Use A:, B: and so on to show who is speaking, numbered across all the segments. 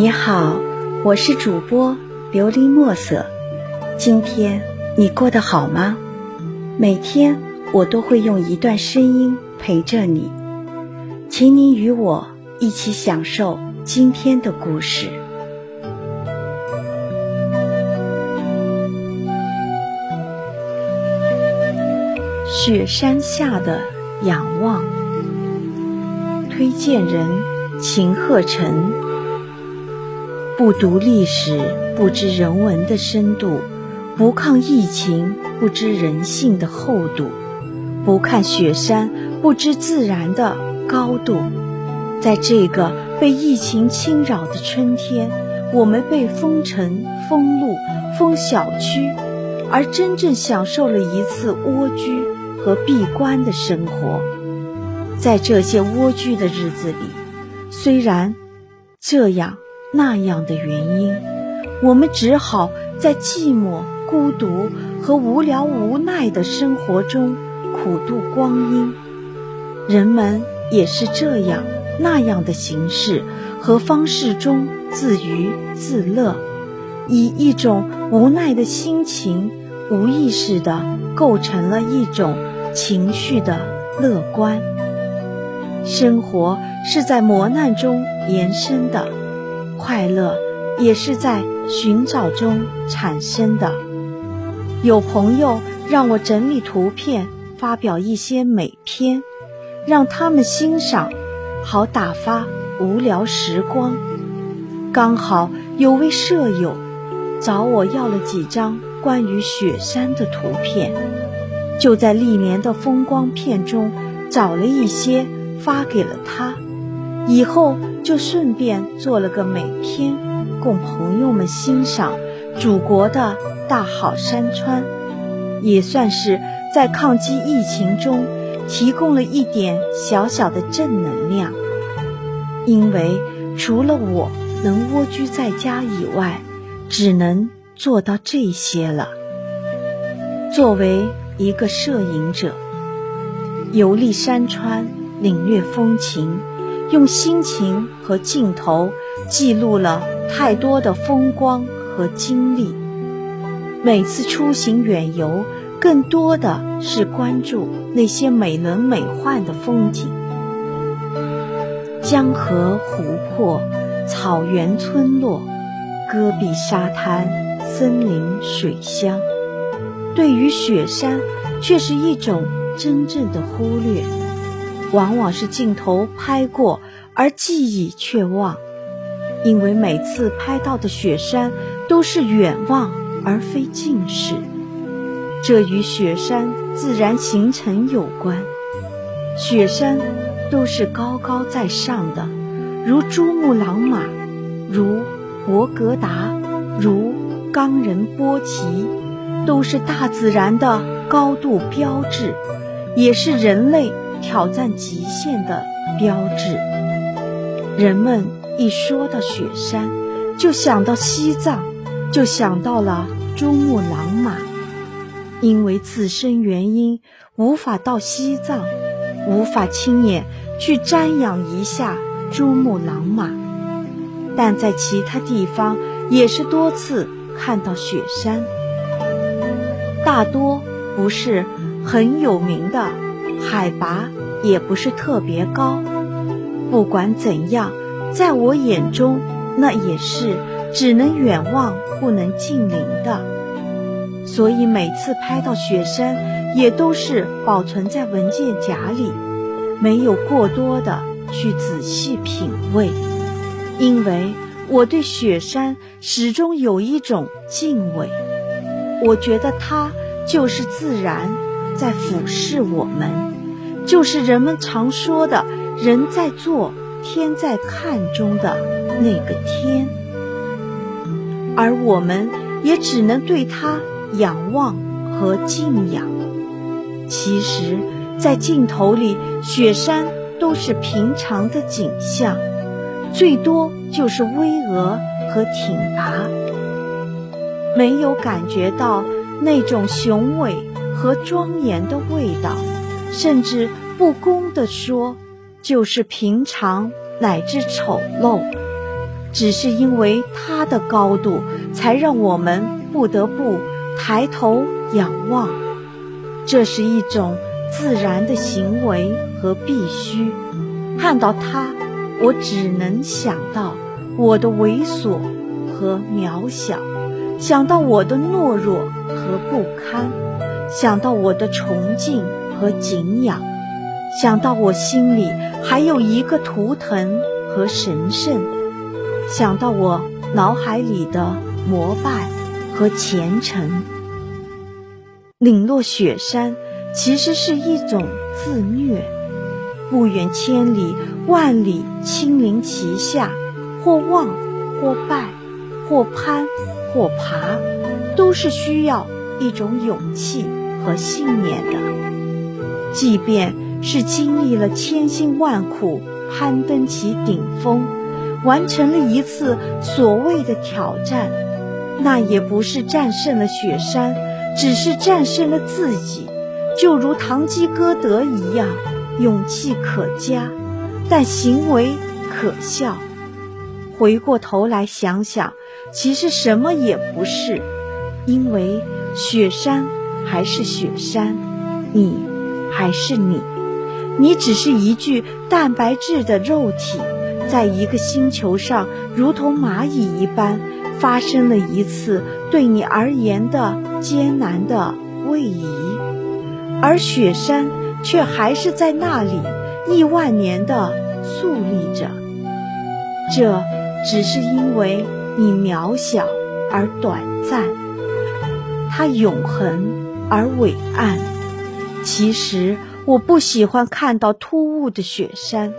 A: 你好，我是主播琉璃墨色。今天你过得好吗？每天我都会用一段声音陪着你，请你与我一起享受今天的故事。雪山下的仰望，推荐人秦鹤成。不读历史，不知人文的深度；不抗疫情，不知人性的厚度；不看雪山，不知自然的高度。在这个被疫情侵扰的春天，我们被封城、封路、封小区，而真正享受了一次蜗居和闭关的生活。在这些蜗居的日子里，虽然这样。那样的原因，我们只好在寂寞、孤独和无聊、无奈的生活中苦度光阴。人们也是这样那样的形式和方式中自娱自乐，以一种无奈的心情，无意识地构成了一种情绪的乐观。生活是在磨难中延伸的。快乐也是在寻找中产生的。有朋友让我整理图片，发表一些美篇，让他们欣赏，好打发无聊时光。刚好有位舍友找我要了几张关于雪山的图片，就在历年的风光片中找了一些发给了他。以后就顺便做了个美篇，供朋友们欣赏祖国的大好山川，也算是在抗击疫情中提供了一点小小的正能量。因为除了我能蜗居在家以外，只能做到这些了。作为一个摄影者，游历山川，领略风情。用心情和镜头记录了太多的风光和经历。每次出行远游，更多的是关注那些美轮美奂的风景：江河湖泊、草原村落、戈壁沙滩、森林水乡。对于雪山，却是一种真正的忽略。往往是镜头拍过，而记忆却忘，因为每次拍到的雪山都是远望而非近视，这与雪山自然形成有关。雪山都是高高在上的，如珠穆朗玛，如博格达，如冈仁波齐，都是大自然的高度标志，也是人类。挑战极限的标志。人们一说到雪山，就想到西藏，就想到了珠穆朗玛。因为自身原因，无法到西藏，无法亲眼去瞻仰一下珠穆朗玛，但在其他地方也是多次看到雪山，大多不是很有名的。海拔也不是特别高，不管怎样，在我眼中，那也是只能远望不能近邻的。所以每次拍到雪山，也都是保存在文件夹里，没有过多的去仔细品味，因为我对雪山始终有一种敬畏，我觉得它就是自然。在俯视我们，就是人们常说的“人在做，天在看”中的那个天，而我们也只能对它仰望和敬仰。其实，在镜头里，雪山都是平常的景象，最多就是巍峨和挺拔，没有感觉到那种雄伟。和庄严的味道，甚至不公地说，就是平常乃至丑陋。只是因为它的高度，才让我们不得不抬头仰望。这是一种自然的行为和必须。看到它，我只能想到我的猥琐和渺小，想到我的懦弱和不堪，想到我的崇敬和敬仰，想到我心里还有一个图腾和神圣。想到我脑海里的膜拜和虔诚，领落雪山其实是一种自虐。不远千里，万里亲临其下，或望，或拜，或攀，或爬，都是需要一种勇气和信念的。即便是经历了千辛万苦，攀登起顶峰。完成了一次所谓的挑战，那也不是战胜了雪山，只是战胜了自己。就如堂吉诃德一样，勇气可嘉，但行为可笑。回过头来想想，其实什么也不是，因为雪山还是雪山，你还是你，你只是一具蛋白质的肉体。在一个星球上，如同蚂蚁一般，发生了一次对你而言的艰难的位移，而雪山却还是在那里亿万年的矗立着。这只是因为你渺小而短暂，它永恒而伟岸。其实我不喜欢看到突兀的雪山。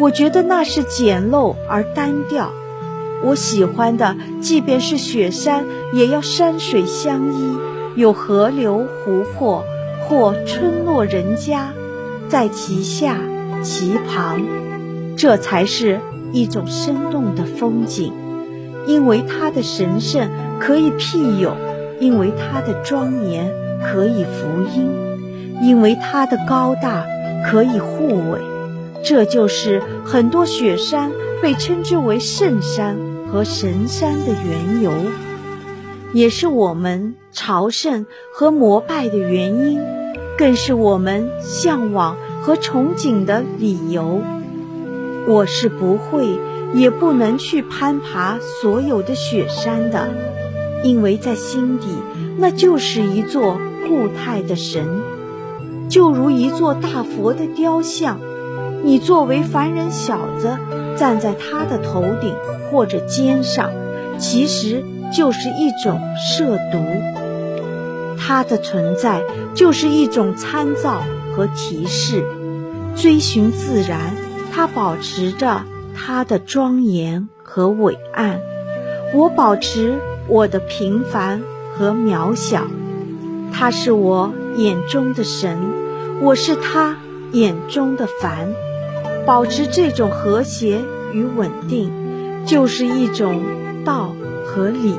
A: 我觉得那是简陋而单调。我喜欢的，即便是雪山，也要山水相依，有河流、湖泊或村落人家，在其下、其旁，这才是一种生动的风景。因为它的神圣可以庇佑，因为它的庄严可以福音，因为它的高大可以护卫。这就是很多雪山被称之为圣山和神山的缘由，也是我们朝圣和膜拜的原因，更是我们向往和憧憬的理由。我是不会也不能去攀爬所有的雪山的，因为在心底那就是一座固态的神，就如一座大佛的雕像。你作为凡人小子站在他的头顶或者肩上，其实就是一种涉毒。它的存在就是一种参照和提示。追寻自然，它保持着它的庄严和伟岸。我保持我的平凡和渺小。他是我眼中的神，我是他眼中的凡。保持这种和谐与稳定，就是一种道和理。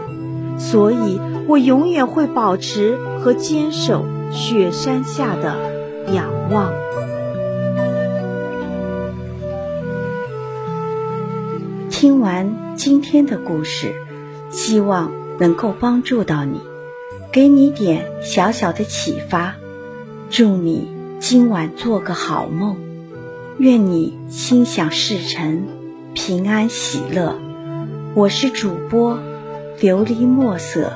A: 所以我永远会保持和坚守雪山下的仰望。听完今天的故事，希望能够帮助到你，给你点小小的启发。祝你今晚做个好梦。愿你心想事成，平安喜乐。我是主播琉璃墨色。